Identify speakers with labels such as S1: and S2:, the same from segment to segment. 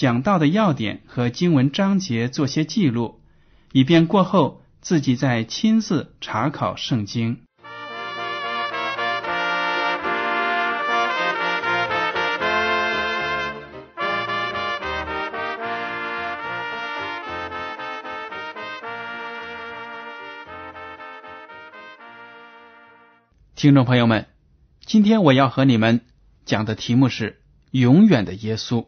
S1: 讲到的要点和经文章节做些记录，以便过后自己再亲自查考圣经。听众朋友们，今天我要和你们讲的题目是“永远的耶稣”。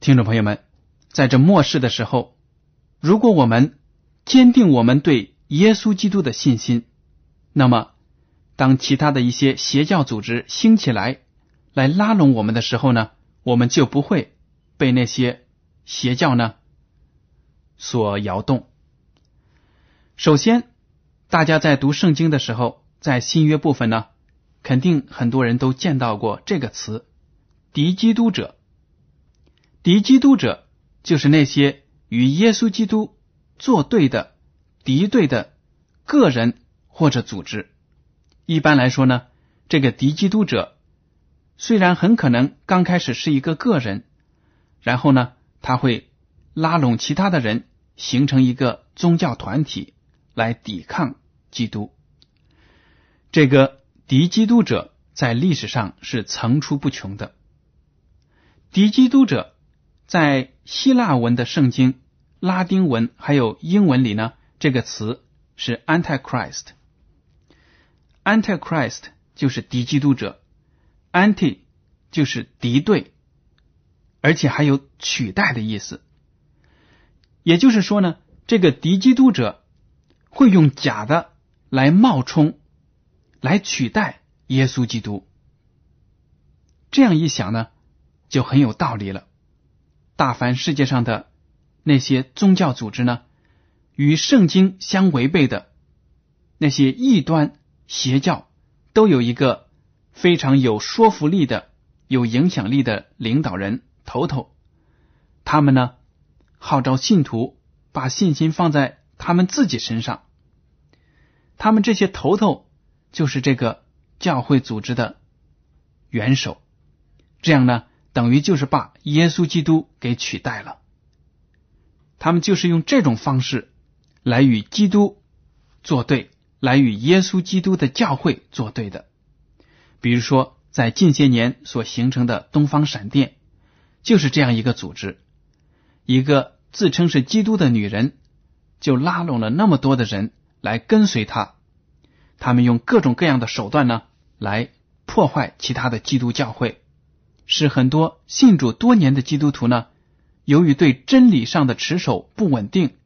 S1: 听众朋友们，在这末世的时候，如果我们坚定我们对耶稣基督的信心，那么当其他的一些邪教组织兴起来，来拉拢我们的时候呢，我们就不会被那些邪教呢所摇动。首先，大家在读圣经的时候。在新约部分呢，肯定很多人都见到过这个词“敌基督者”。敌基督者就是那些与耶稣基督作对的敌对的个人或者组织。一般来说呢，这个敌基督者虽然很可能刚开始是一个个人，然后呢，他会拉拢其他的人，形成一个宗教团体来抵抗基督。这个敌基督者在历史上是层出不穷的。敌基督者在希腊文的圣经、拉丁文还有英文里呢，这个词是 Antichrist。Antichrist 就是敌基督者，Anti 就是敌对，而且还有取代的意思。也就是说呢，这个敌基督者会用假的来冒充。来取代耶稣基督，这样一想呢，就很有道理了。大凡世界上的那些宗教组织呢，与圣经相违背的那些异端邪教，都有一个非常有说服力的、有影响力的领导人头头。他们呢，号召信徒把信心放在他们自己身上。他们这些头头。就是这个教会组织的元首，这样呢，等于就是把耶稣基督给取代了。他们就是用这种方式来与基督作对，来与耶稣基督的教会作对的。比如说，在近些年所形成的东方闪电，就是这样一个组织。一个自称是基督的女人，就拉拢了那么多的人来跟随他。他们用各种各样的手段呢，来破坏其他的基督教会，使很多信主多年的基督徒呢，由于对真理上的持守不稳定，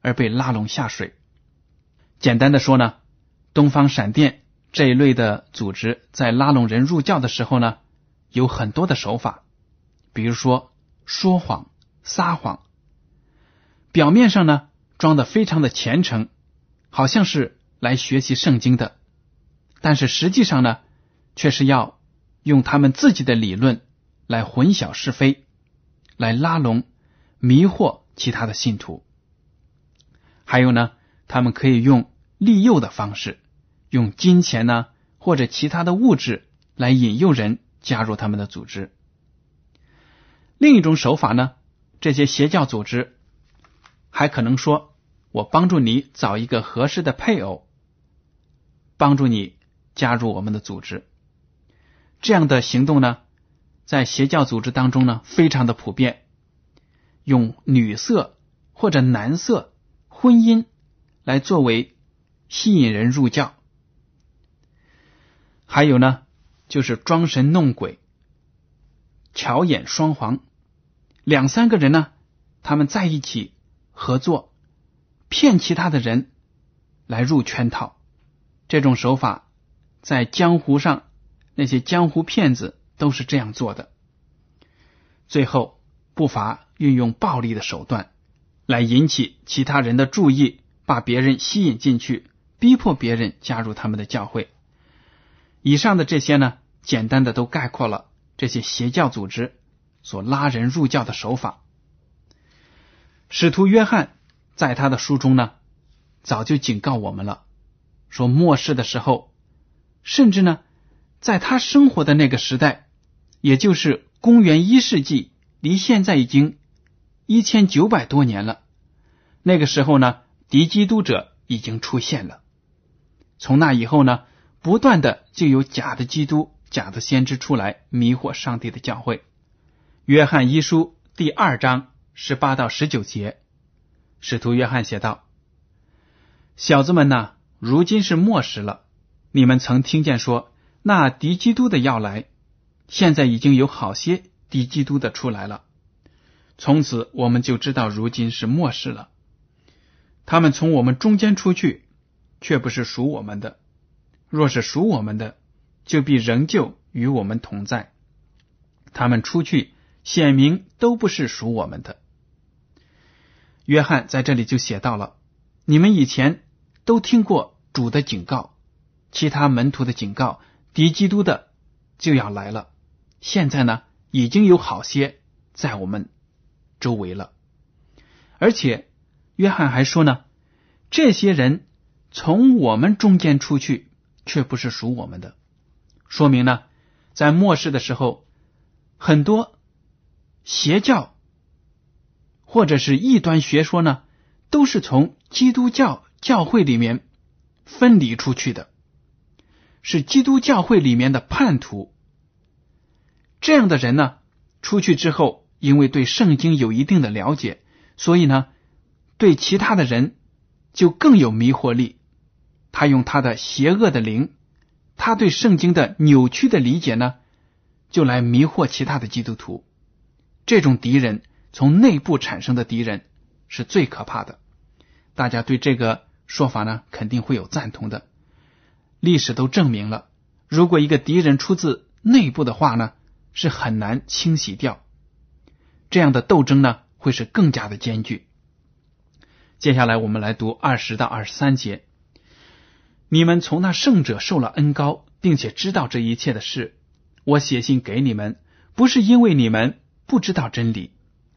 S1: 而被拉拢下水。简单的说呢，东方闪电这一类的组织在拉拢人入教的时候呢，有很多的手法，比如说说谎、撒谎，表面上呢装的非常的虔诚，好像是。来学习圣经的，但是实际上呢，却是要用他们自己的理论来混淆是非，来拉拢、迷惑其他的信徒。还有呢，他们可以用利诱的方式，用金钱呢或者其他的物质来引诱人加入他们的组织。另一种手法呢，这些邪教组织还可能说：“我帮助你找一个合适的配偶。”帮助你加入我们的组织，这样的行动呢，在邪教组织当中呢，非常的普遍。用女色或者男色婚姻来作为吸引人入教。还有呢，就是装神弄鬼、巧眼双簧，两三个人呢，他们在一起合作，骗其他的人来入圈套。这种手法在江湖上，那些江湖骗子都是这样做的。最后不乏运用暴力的手段来引起其他人的注意，把别人吸引进去，逼迫别人加入他们的教会。以上的这些呢，简单的都概括了这些邪教组织所拉人入教的手法。使徒约翰在他的书中呢，早就警告我们了，说末世的时候，甚至呢，在他生活的那个时代，也就是公元一世纪。离现在已经一千九百多年了。那个时候呢，敌基督者已经出现了。从那以后呢，不断的就有假的基督、假的先知出来迷惑上帝的教会。约翰一书第二章十八到十九节，使徒约翰写道：“小子们呐，如今是末时了。你们曾听见说那敌基督的要来，现在已经有好些。”敌基督的出来了，从此我们就知道如今是末世了。他们从我们中间出去，却不是属我们的；若是属我们的，就必仍旧与我们同在。他们出去，显明都不是属我们的。约翰在这里就写到了：你们以前都听过主的警告，其他门徒的警告，敌基督的就要来了。现在呢？已经有好些在我们周围了，而且约翰还说呢，这些人从我们中间出去，却不是属我们的，说明呢，在末世的时候，很多邪教或者是异端学说呢，都是从基督教教会里面分离出去的，是基督教会里面的叛徒。这样的人呢，出去之后，因为对圣经有一定的了解，所以呢，对其他的人就更有迷惑力。他用他的邪恶的灵，他对圣经的扭曲的理解呢，就来迷惑其他的基督徒。这种敌人从内部产生的敌人是最可怕的。大家对这个说法呢，肯定会有赞同的。历史都证明了，如果一个敌人出自内部的话呢。是很难清洗掉，这样的斗争呢，会是更加的艰巨。接下来我们来读二十到二十三节。你们从那圣者受了恩高，并且知道这一切的事，我写信给你们，不是因为你们不知道真理，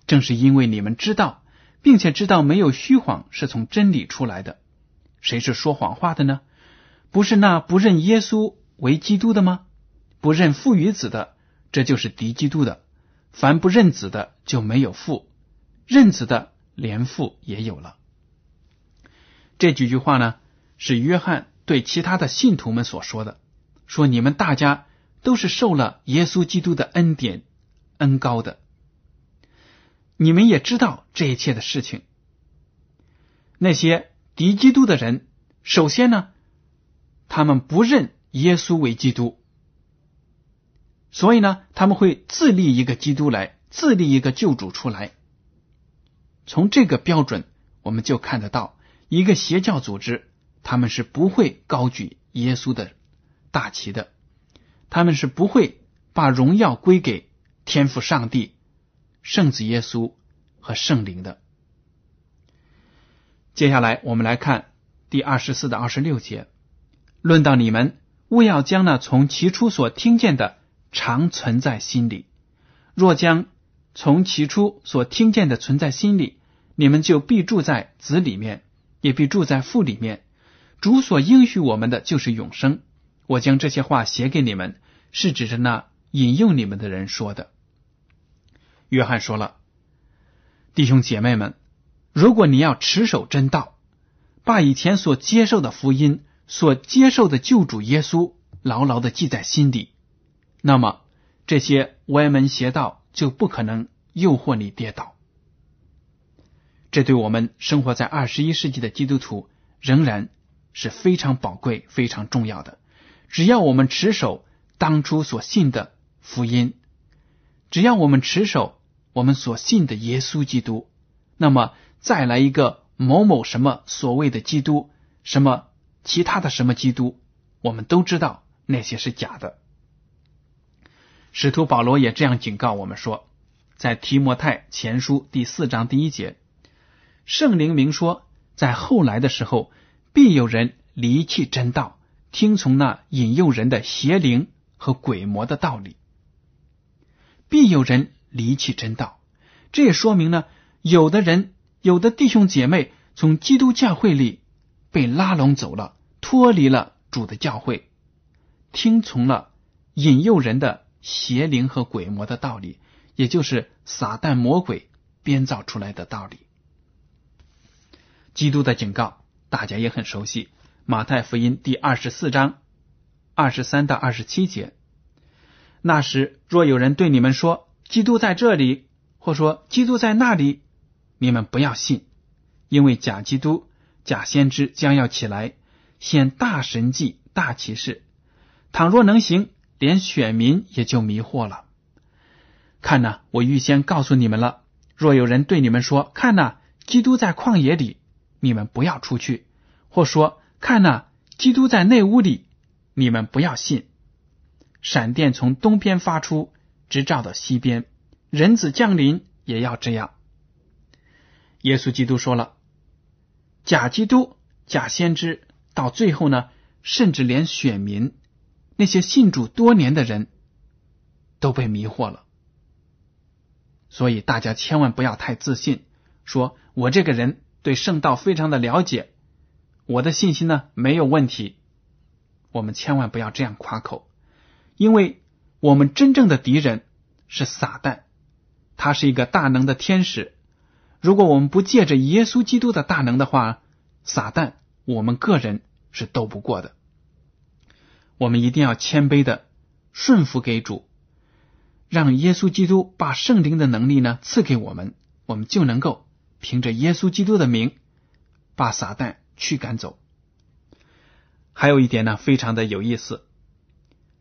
S1: 正是因为你们知道，并且知道没有虚谎是从真理出来的。谁是说谎话的呢？不是那不认耶稣为基督的吗？不认父与子的。这就是敌基督的，凡不认子的就没有父，认子的连父也有了。这几句话呢，是约翰对其他的信徒们所说的，说你们大家都是受了耶稣基督的恩典恩高的，你们也知道这一切的事情。那些敌基督的人，首先呢，他们不认耶稣为基督。所以呢，他们会自立一个基督来，自立一个救主出来。从这个标准，我们就看得到，一个邪教组织，他们是不会高举耶稣的大旗的，他们是不会把荣耀归给天赋上帝、圣子耶稣和圣灵的。接下来，我们来看第二十四到二十六节，论到你们，勿要将那从起初所听见的。常存在心里。若将从起初所听见的存在心里，你们就必住在子里面，也必住在父里面。主所应许我们的就是永生。我将这些话写给你们，是指着那引诱你们的人说的。约翰说了：“弟兄姐妹们，如果你要持守真道，把以前所接受的福音、所接受的救主耶稣牢牢的记在心底。”那么，这些歪门邪道就不可能诱惑你跌倒。这对我们生活在二十一世纪的基督徒仍然是非常宝贵、非常重要的。只要我们持守当初所信的福音，只要我们持守我们所信的耶稣基督，那么再来一个某某什么所谓的基督，什么其他的什么基督，我们都知道那些是假的。使徒保罗也这样警告我们说，在提摩太前书第四章第一节，圣灵明说，在后来的时候，必有人离弃真道，听从那引诱人的邪灵和鬼魔的道理。必有人离弃真道，这也说明呢，有的人，有的弟兄姐妹从基督教会里被拉拢走了，脱离了主的教会，听从了引诱人的。邪灵和鬼魔的道理，也就是撒旦魔鬼编造出来的道理。基督的警告大家也很熟悉，《马太福音》第二十四章二十三到二十七节。那时，若有人对你们说基督在这里，或说基督在那里，你们不要信，因为假基督、假先知将要起来，显大神迹、大奇事。倘若能行。连选民也就迷惑了。看呐，我预先告诉你们了。若有人对你们说：“看呐，基督在旷野里”，你们不要出去；或说：“看呐，基督在内屋里”，你们不要信。闪电从东边发出，直照到西边。人子降临也要这样。耶稣基督说了：“假基督、假先知，到最后呢，甚至连选民。”那些信主多年的人都被迷惑了，所以大家千万不要太自信，说我这个人对圣道非常的了解，我的信心呢没有问题。我们千万不要这样夸口，因为我们真正的敌人是撒旦，他是一个大能的天使。如果我们不借着耶稣基督的大能的话，撒旦我们个人是斗不过的。我们一定要谦卑的顺服给主，让耶稣基督把圣灵的能力呢赐给我们，我们就能够凭着耶稣基督的名把撒旦驱赶走。还有一点呢，非常的有意思，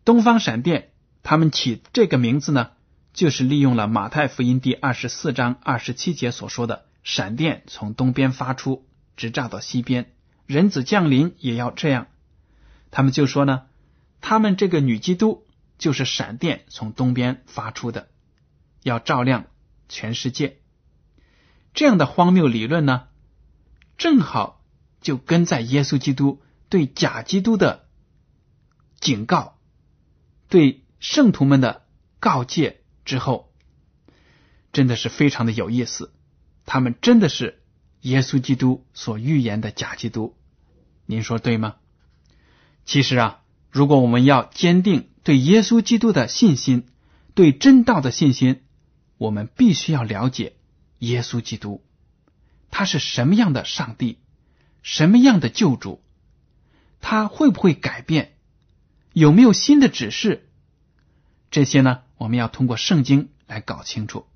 S1: 东方闪电他们起这个名字呢，就是利用了马太福音第二十四章二十七节所说的“闪电从东边发出，直炸到西边，人子降临也要这样”，他们就说呢。他们这个女基督就是闪电从东边发出的，要照亮全世界。这样的荒谬理论呢，正好就跟在耶稣基督对假基督的警告、对圣徒们的告诫之后，真的是非常的有意思。他们真的是耶稣基督所预言的假基督，您说对吗？其实啊。如果我们要坚定对耶稣基督的信心，对真道的信心，我们必须要了解耶稣基督，他是什么样的上帝，什么样的救主，他会不会改变，有没有新的指示？这些呢，我们要通过圣经来搞清楚。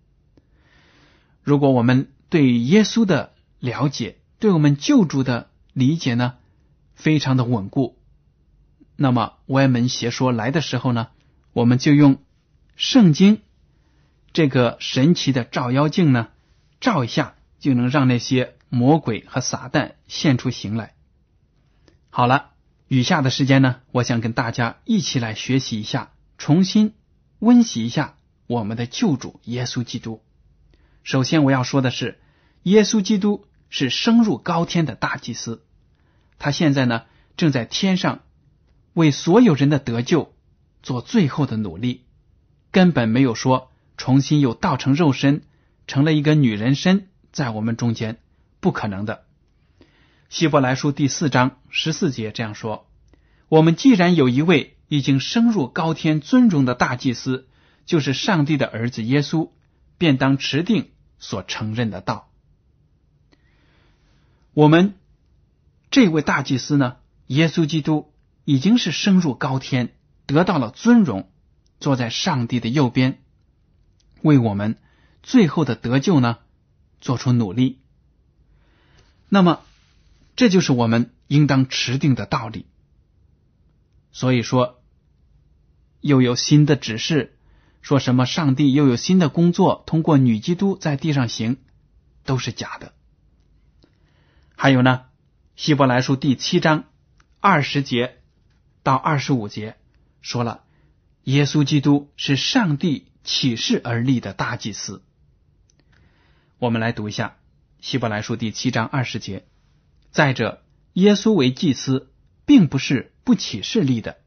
S1: 如果我们对耶稣的了解，对我们救主的理解呢，非常的稳固。那么歪门邪说来的时候呢，我们就用圣经这个神奇的照妖镜呢，照一下就能让那些魔鬼和撒旦现出形来。好了，余下的时间呢，我想跟大家一起来学习一下，重新温习一下我们的救主耶稣基督。首先我要说的是，耶稣基督是升入高天的大祭司，他现在呢正在天上。为所有人的得救做最后的努力，根本没有说重新又道成肉身，成了一个女人身在我们中间，不可能的。希伯来书第四章十四节这样说：“我们既然有一位已经升入高天尊荣的大祭司，就是上帝的儿子耶稣，便当持定所承认的道。”我们这位大祭司呢，耶稣基督。已经是升入高天，得到了尊荣，坐在上帝的右边，为我们最后的得救呢做出努力。那么，这就是我们应当持定的道理。所以说，又有新的指示，说什么上帝又有新的工作，通过女基督在地上行，都是假的。还有呢，《希伯来书》第七章二十节到二十五节说了，耶稣基督是上帝启示而立的大祭司。我们来读一下《希伯来书》第七章二十节。再者，耶稣为祭司，并不是不启示立的。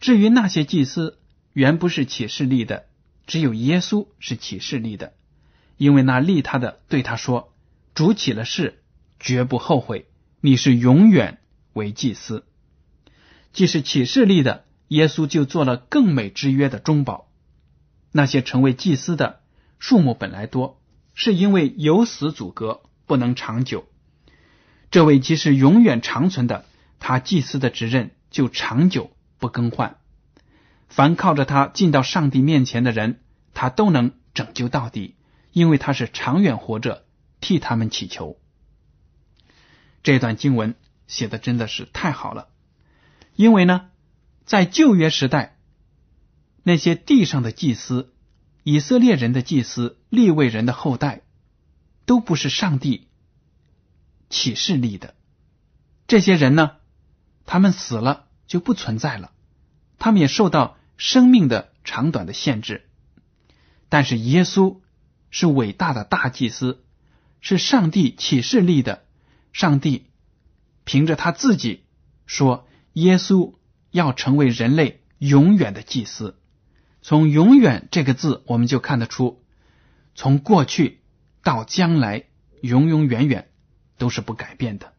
S1: 至于那些祭司，原不是启示立的，只有耶稣是启示立的，因为那立他的对他说：“主起了誓，绝不后悔。你是永远为祭司。”既是启示立的，耶稣就做了更美之约的中保。那些成为祭司的数目本来多。是因为有死阻隔，不能长久。这位即是永远长存的，他祭司的职任就长久不更换。凡靠着他进到上帝面前的人，他都能拯救到底，因为他是长远活着，替他们祈求。这段经文写的真的是太好了，因为呢，在旧约时代，那些地上的祭司。以色列人的祭司、立位人的后代，都不是上帝启示立的。这些人呢，他们死了就不存在了，他们也受到生命的长短的限制。但是耶稣是伟大的大祭司，是上帝启示立的。上帝凭着他自己说，耶稣要成为人类永远的祭司。从“永远”这个字，我们就看得出，从过去到将来，永永远远都是不改变的。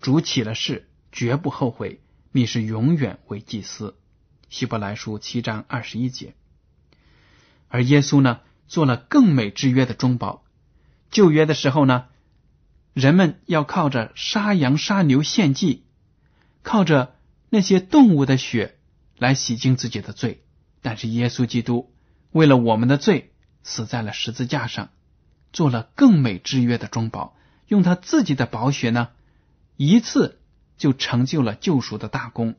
S1: 主起了誓，绝不后悔。你是永远为祭司。希伯来书七章二十一节。而耶稣呢，做了更美之约的中保。旧约的时候呢，人们要靠着杀羊杀牛献祭，靠着那些动物的血来洗净自己的罪。但是耶稣基督为了我们的罪死在了十字架上，做了更美之约的中保，用他自己的宝血呢，一次就成就了救赎的大功，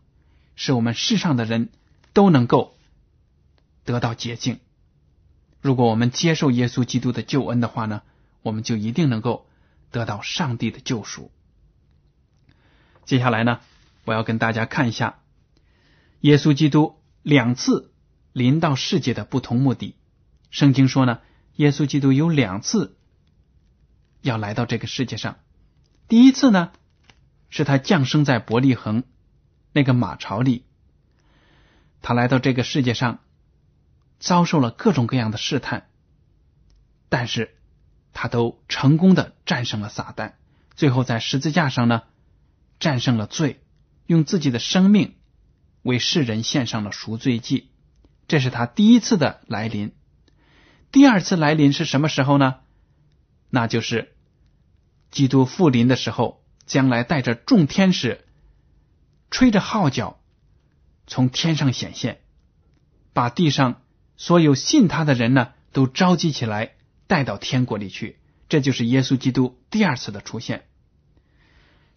S1: 使我们世上的人都能够得到洁净。如果我们接受耶稣基督的救恩的话呢，我们就一定能够得到上帝的救赎。接下来呢，我要跟大家看一下耶稣基督两次。临到世界的不同目的，圣经说呢，耶稣基督有两次要来到这个世界上。第一次呢，是他降生在伯利恒那个马槽里，他来到这个世界上，遭受了各种各样的试探，但是他都成功的战胜了撒旦，最后在十字架上呢，战胜了罪，用自己的生命为世人献上了赎罪祭。这是他第一次的来临，第二次来临是什么时候呢？那就是基督复临的时候，将来带着众天使，吹着号角，从天上显现，把地上所有信他的人呢，都召集起来，带到天国里去。这就是耶稣基督第二次的出现。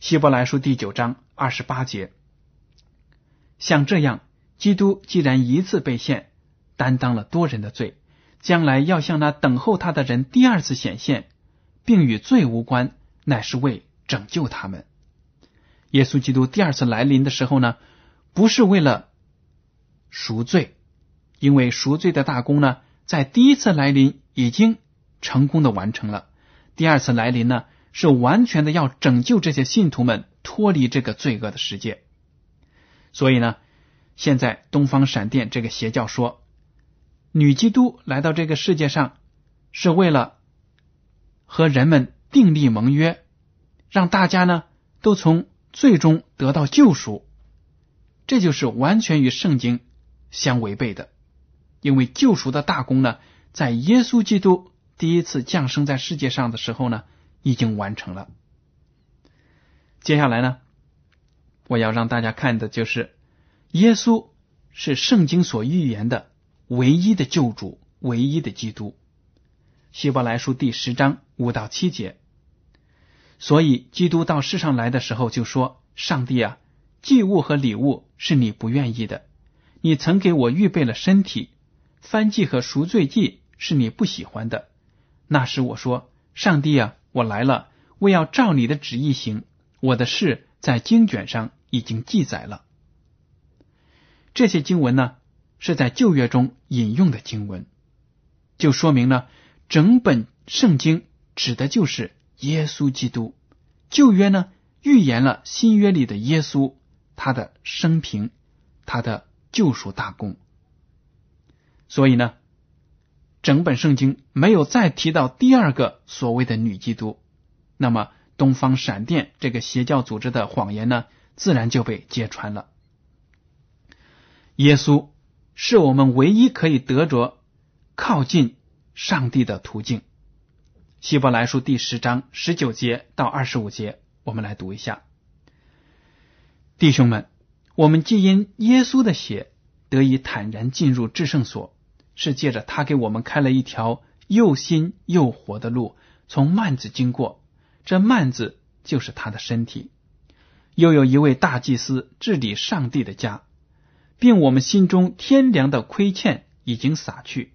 S1: 希伯来书第九章二十八节，像这样。基督既然一次被献，担当了多人的罪，将来要向那等候他的人第二次显现，并与罪无关，乃是为拯救他们。耶稣基督第二次来临的时候呢，不是为了赎罪，因为赎罪的大功呢，在第一次来临已经成功的完成了。第二次来临呢，是完全的要拯救这些信徒们脱离这个罪恶的世界。所以呢。现在，东方闪电这个邪教说，女基督来到这个世界上是为了和人们订立盟约，让大家呢都从最终得到救赎。这就是完全与圣经相违背的，因为救赎的大功呢，在耶稣基督第一次降生在世界上的时候呢，已经完成了。接下来呢，我要让大家看的就是。耶稣是圣经所预言的唯一的救主，唯一的基督。希伯来书第十章五到七节，所以基督到世上来的时候就说：“上帝啊，祭物和礼物是你不愿意的，你曾给我预备了身体；燔祭和赎罪祭是你不喜欢的。那时我说：上帝啊，我来了，我要照你的旨意行。我的事在经卷上已经记载了。这些经文呢，是在旧约中引用的经文，就说明了整本圣经指的就是耶稣基督。旧约呢，预言了新约里的耶稣，他的生平，他的救赎大功。所以呢，整本圣经没有再提到第二个所谓的女基督，那么东方闪电这个邪教组织的谎言呢，自然就被揭穿了。耶稣是我们唯一可以得着靠近上帝的途径。希伯来书第十章十九节到二十五节，我们来读一下。弟兄们，我们既因耶稣的血得以坦然进入至圣所，是借着他给我们开了一条又新又活的路，从幔子经过。这幔子就是他的身体。又有一位大祭司治理上帝的家。并我们心中天良的亏欠已经洒去，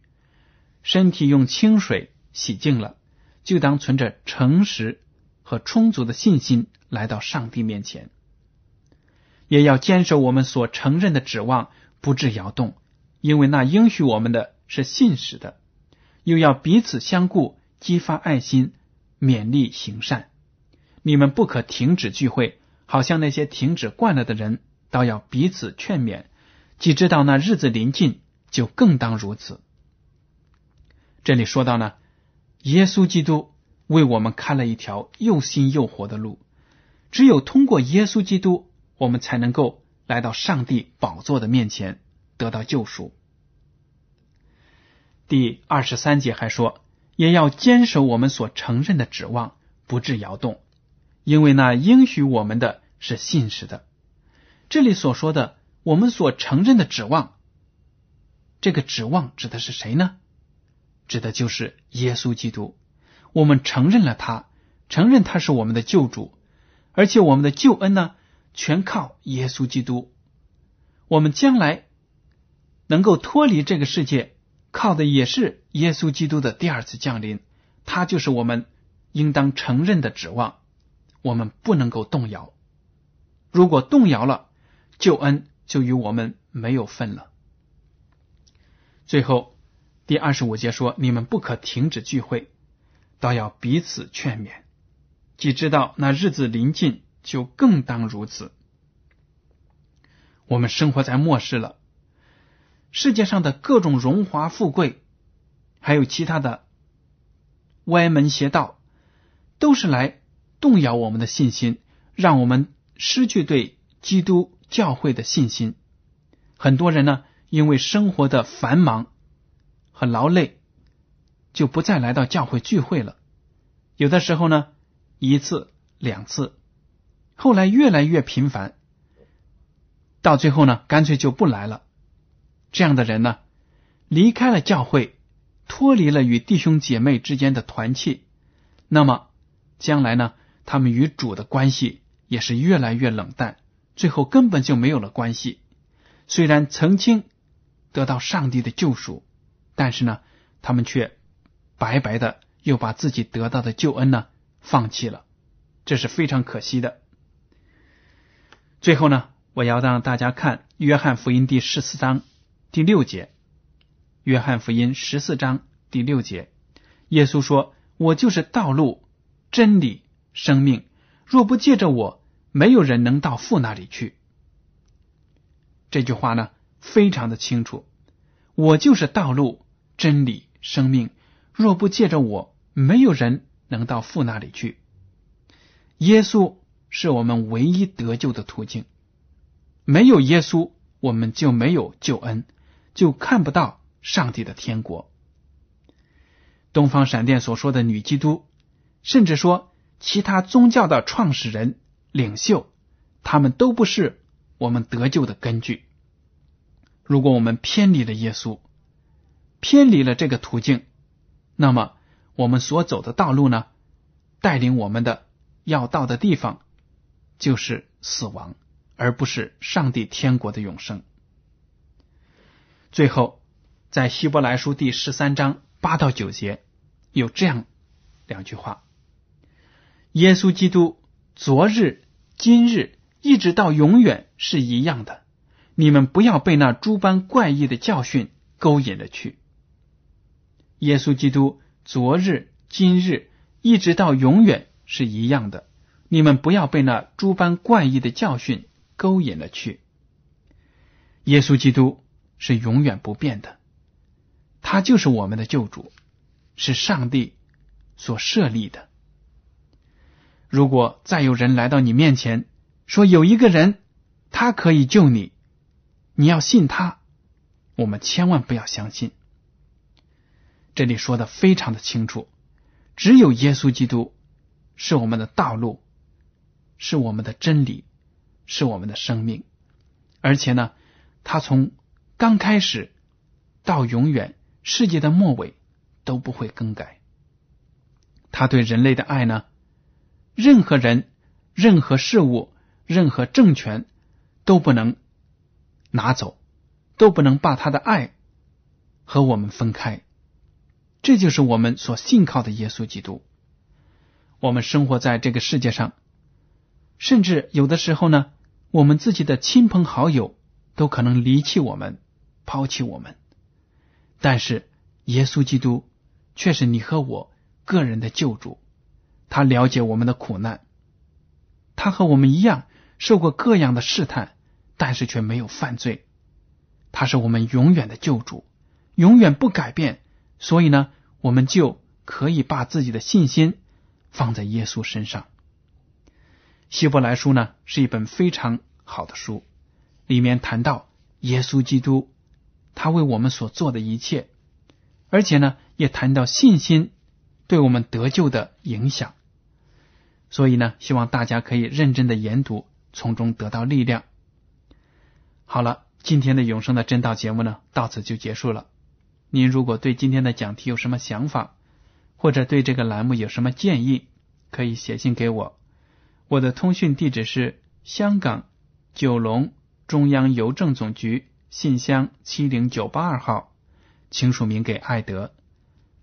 S1: 身体用清水洗净了，就当存着诚实和充足的信心来到上帝面前，也要坚守我们所承认的指望，不致摇动，因为那应许我们的是信实的。又要彼此相顾，激发爱心，勉励行善。你们不可停止聚会，好像那些停止惯了的人，倒要彼此劝勉。既知道那日子临近，就更当如此。这里说到呢，耶稣基督为我们开了一条又新又活的路。只有通过耶稣基督，我们才能够来到上帝宝座的面前，得到救赎。第二十三节还说，也要坚守我们所承认的指望，不致摇动，因为那应许我们的是信实的。这里所说的。我们所承认的指望，这个指望指的是谁呢？指的就是耶稣基督。我们承认了他，承认他是我们的救主，而且我们的救恩呢，全靠耶稣基督。我们将来能够脱离这个世界，靠的也是耶稣基督的第二次降临。他就是我们应当承认的指望，我们不能够动摇。如果动摇了，救恩。就与我们没有份了。最后第二十五节说：“你们不可停止聚会，倒要彼此劝勉。既知道那日子临近，就更当如此。”我们生活在末世了，世界上的各种荣华富贵，还有其他的歪门邪道，都是来动摇我们的信心，让我们失去对基督。教会的信心，很多人呢，因为生活的繁忙和劳累，就不再来到教会聚会了。有的时候呢，一次两次，后来越来越频繁，到最后呢，干脆就不来了。这样的人呢，离开了教会，脱离了与弟兄姐妹之间的团契，那么将来呢，他们与主的关系也是越来越冷淡。最后根本就没有了关系。虽然曾经得到上帝的救赎，但是呢，他们却白白的又把自己得到的救恩呢放弃了，这是非常可惜的。最后呢，我要让大家看《约翰福音》第十四章第六节，《约翰福音》十四章第六节，耶稣说：“我就是道路、真理、生命，若不借着我。”没有人能到父那里去。这句话呢，非常的清楚。我就是道路、真理、生命。若不借着我，没有人能到父那里去。耶稣是我们唯一得救的途径。没有耶稣，我们就没有救恩，就看不到上帝的天国。东方闪电所说的女基督，甚至说其他宗教的创始人。领袖，他们都不是我们得救的根据。如果我们偏离了耶稣，偏离了这个途径，那么我们所走的道路呢？带领我们的要到的地方就是死亡，而不是上帝天国的永生。最后，在希伯来书第十三章八到九节有这样两句话：耶稣基督昨日、今日一直到永远是一样的。你们不要被那诸般怪异的教训勾引了去。耶稣基督昨日、今日一直到永远是一样的。你们不要被那诸般怪异的教训勾引了去。耶稣基督是永远不变的，他就是我们的救主，是上帝所设立的。如果再有人来到你面前说有一个人，他可以救你。你要信他，我们千万不要相信。这里说的非常的清楚，只有耶稣基督是我们的道路，是我们的真理，是我们的生命。而且呢，他从刚开始到永远，世界的末尾都不会更改。他对人类的爱呢，任何人、任何事物、任何政权都不能。拿走，都不能把他的爱和我们分开。这就是我们所信靠的耶稣基督。我们生活在这个世界上，甚至有的时候呢，我们自己的亲朋好友都可能离弃我们、抛弃我们。但是耶稣基督却是你和我个人的救主，他了解我们的苦难，他和我们一样受过各样的试探。但是却没有犯罪，他是我们永远的救主，永远不改变。所以呢，我们就可以把自己的信心放在耶稣身上。希伯来书呢是一本非常好的书，里面谈到耶稣基督他为我们所做的一切，而且呢也谈到信心对我们得救的影响。所以呢，希望大家可以认真的研读，从中得到力量。好了，今天的永生的真道节目呢，到此就结束了。您如果对今天的讲题有什么想法，或者对这个栏目有什么建议，可以写信给我。我的通讯地址是香港九龙中央邮政总局信箱七零九八二号，请署名给爱德。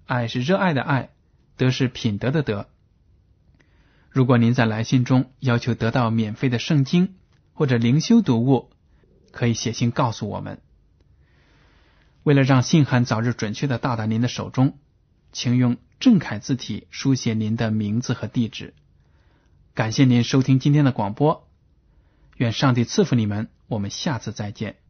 S1: 爱是热爱的爱，德是品德的德。如果您在来信中要求得到免费的圣经或者灵修读物，可以写信告诉我们。为了让信函早日准确的到达您的手中，请用正楷字体书写您的名字和地址。感谢您收听今天的广播，愿上帝赐福你们。我们下次再见。